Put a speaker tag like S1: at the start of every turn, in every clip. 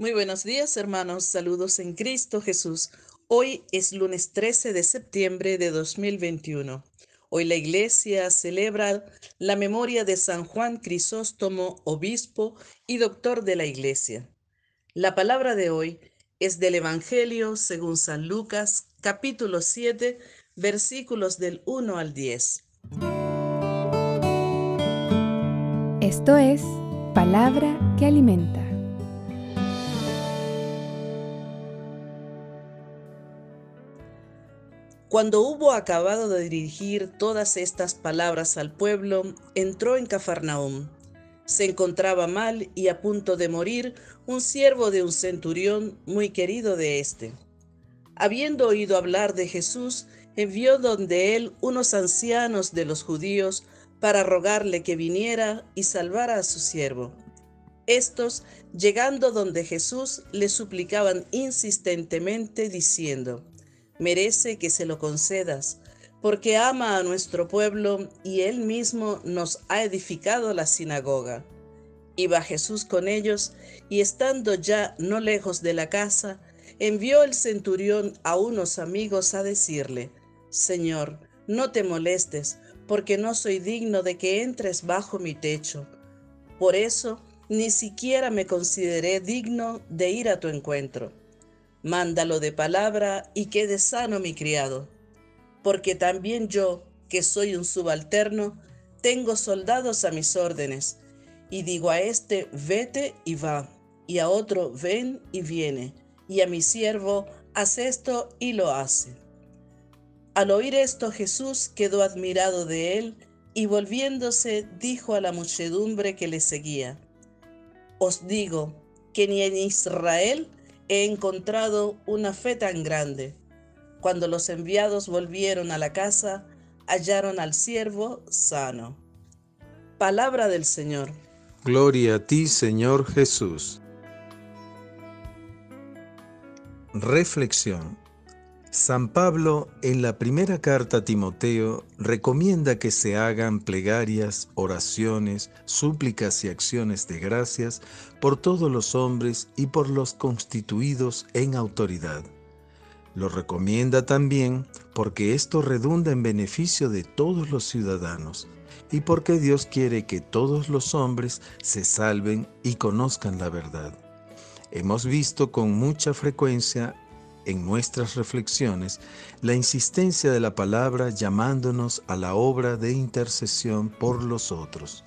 S1: Muy buenos días, hermanos. Saludos en Cristo Jesús. Hoy es lunes 13 de septiembre de 2021. Hoy la iglesia celebra la memoria de San Juan Crisóstomo, obispo y doctor de la iglesia. La palabra de hoy es del Evangelio según San Lucas, capítulo 7, versículos del 1 al 10.
S2: Esto es palabra que alimenta.
S1: Cuando hubo acabado de dirigir todas estas palabras al pueblo, entró en Cafarnaúm. Se encontraba mal y a punto de morir un siervo de un centurión muy querido de éste. Habiendo oído hablar de Jesús, envió donde él unos ancianos de los judíos para rogarle que viniera y salvara a su siervo. Estos, llegando donde Jesús, le suplicaban insistentemente diciendo, merece que se lo concedas, porque ama a nuestro pueblo y él mismo nos ha edificado la sinagoga. Iba Jesús con ellos y estando ya no lejos de la casa, envió el centurión a unos amigos a decirle, Señor, no te molestes, porque no soy digno de que entres bajo mi techo. Por eso, ni siquiera me consideré digno de ir a tu encuentro mándalo de palabra y quede sano mi criado, porque también yo, que soy un subalterno, tengo soldados a mis órdenes, y digo a este, vete y va, y a otro, ven y viene, y a mi siervo, haz esto y lo hace. Al oír esto Jesús quedó admirado de él, y volviéndose dijo a la muchedumbre que le seguía, Os digo que ni en Israel he encontrado una fe tan grande. Cuando los enviados volvieron a la casa, hallaron al siervo sano. Palabra del Señor.
S3: Gloria a ti, Señor Jesús. Reflexión. San Pablo en la primera carta a Timoteo recomienda que se hagan plegarias, oraciones, súplicas y acciones de gracias por todos los hombres y por los constituidos en autoridad. Lo recomienda también porque esto redunda en beneficio de todos los ciudadanos y porque Dios quiere que todos los hombres se salven y conozcan la verdad. Hemos visto con mucha frecuencia en nuestras reflexiones la insistencia de la palabra llamándonos a la obra de intercesión por los otros.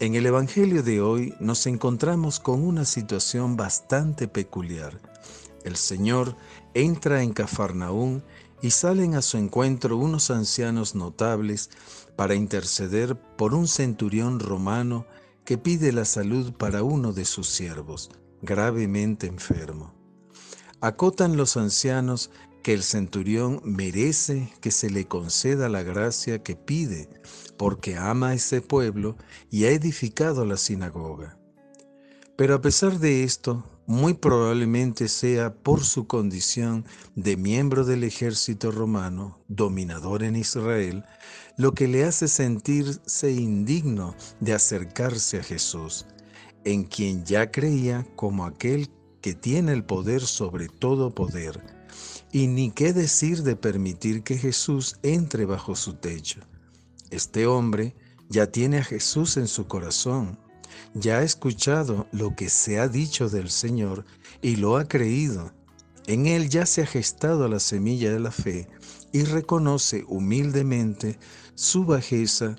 S3: En el Evangelio de hoy nos encontramos con una situación bastante peculiar. El Señor entra en Cafarnaún y salen a su encuentro unos ancianos notables para interceder por un centurión romano que pide la salud para uno de sus siervos, gravemente enfermo. Acotan los ancianos que el centurión merece que se le conceda la gracia que pide, porque ama a ese pueblo y ha edificado la sinagoga. Pero a pesar de esto, muy probablemente sea por su condición de miembro del ejército romano, dominador en Israel, lo que le hace sentirse indigno de acercarse a Jesús, en quien ya creía como aquel que tiene el poder sobre todo poder, y ni qué decir de permitir que Jesús entre bajo su techo. Este hombre ya tiene a Jesús en su corazón, ya ha escuchado lo que se ha dicho del Señor y lo ha creído. En él ya se ha gestado la semilla de la fe y reconoce humildemente su bajeza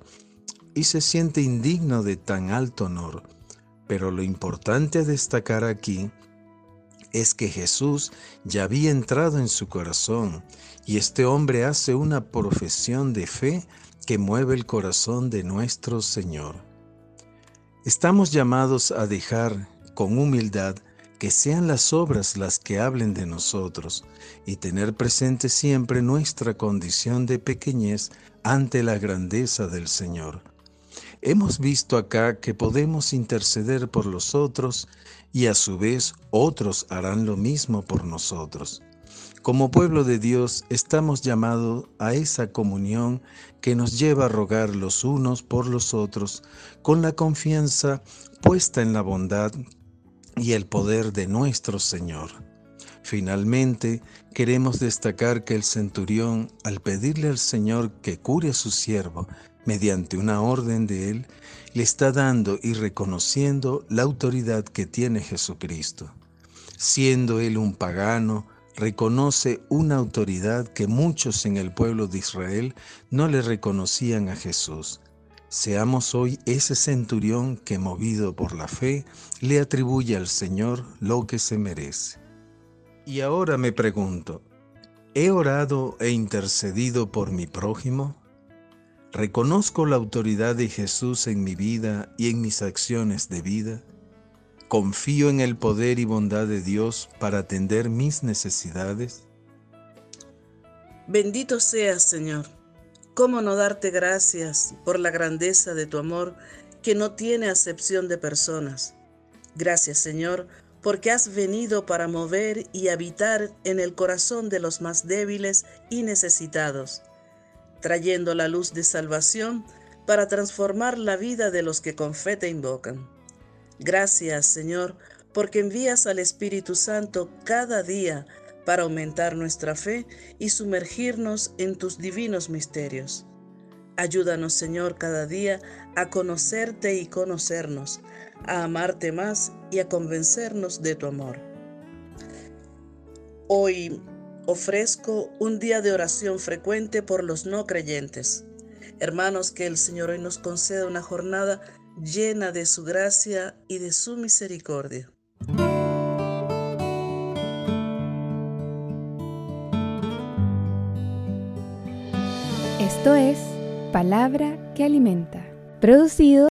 S3: y se siente indigno de tan alto honor. Pero lo importante a destacar aquí es que Jesús ya había entrado en su corazón y este hombre hace una profesión de fe que mueve el corazón de nuestro Señor. Estamos llamados a dejar con humildad que sean las obras las que hablen de nosotros y tener presente siempre nuestra condición de pequeñez ante la grandeza del Señor. Hemos visto acá que podemos interceder por los otros y a su vez otros harán lo mismo por nosotros. Como pueblo de Dios estamos llamados a esa comunión que nos lleva a rogar los unos por los otros con la confianza puesta en la bondad y el poder de nuestro Señor. Finalmente, queremos destacar que el centurión, al pedirle al Señor que cure a su siervo, mediante una orden de él, le está dando y reconociendo la autoridad que tiene Jesucristo. Siendo él un pagano, reconoce una autoridad que muchos en el pueblo de Israel no le reconocían a Jesús. Seamos hoy ese centurión que, movido por la fe, le atribuye al Señor lo que se merece. Y ahora me pregunto, ¿he orado e intercedido por mi prójimo? ¿Reconozco la autoridad de Jesús en mi vida y en mis acciones de vida? ¿Confío en el poder y bondad de Dios para atender mis necesidades?
S1: Bendito seas, Señor. ¿Cómo no darte gracias por la grandeza de tu amor que no tiene acepción de personas? Gracias, Señor, porque has venido para mover y habitar en el corazón de los más débiles y necesitados, trayendo la luz de salvación para transformar la vida de los que con fe te invocan. Gracias, Señor, porque envías al Espíritu Santo cada día para aumentar nuestra fe y sumergirnos en tus divinos misterios. Ayúdanos, Señor, cada día a conocerte y conocernos, a amarte más y a convencernos de tu amor. Hoy ofrezco un día de oración frecuente por los no creyentes. Hermanos, que el Señor hoy nos conceda una jornada llena de su gracia y de su misericordia.
S2: Esto es Palabra que Alimenta, producido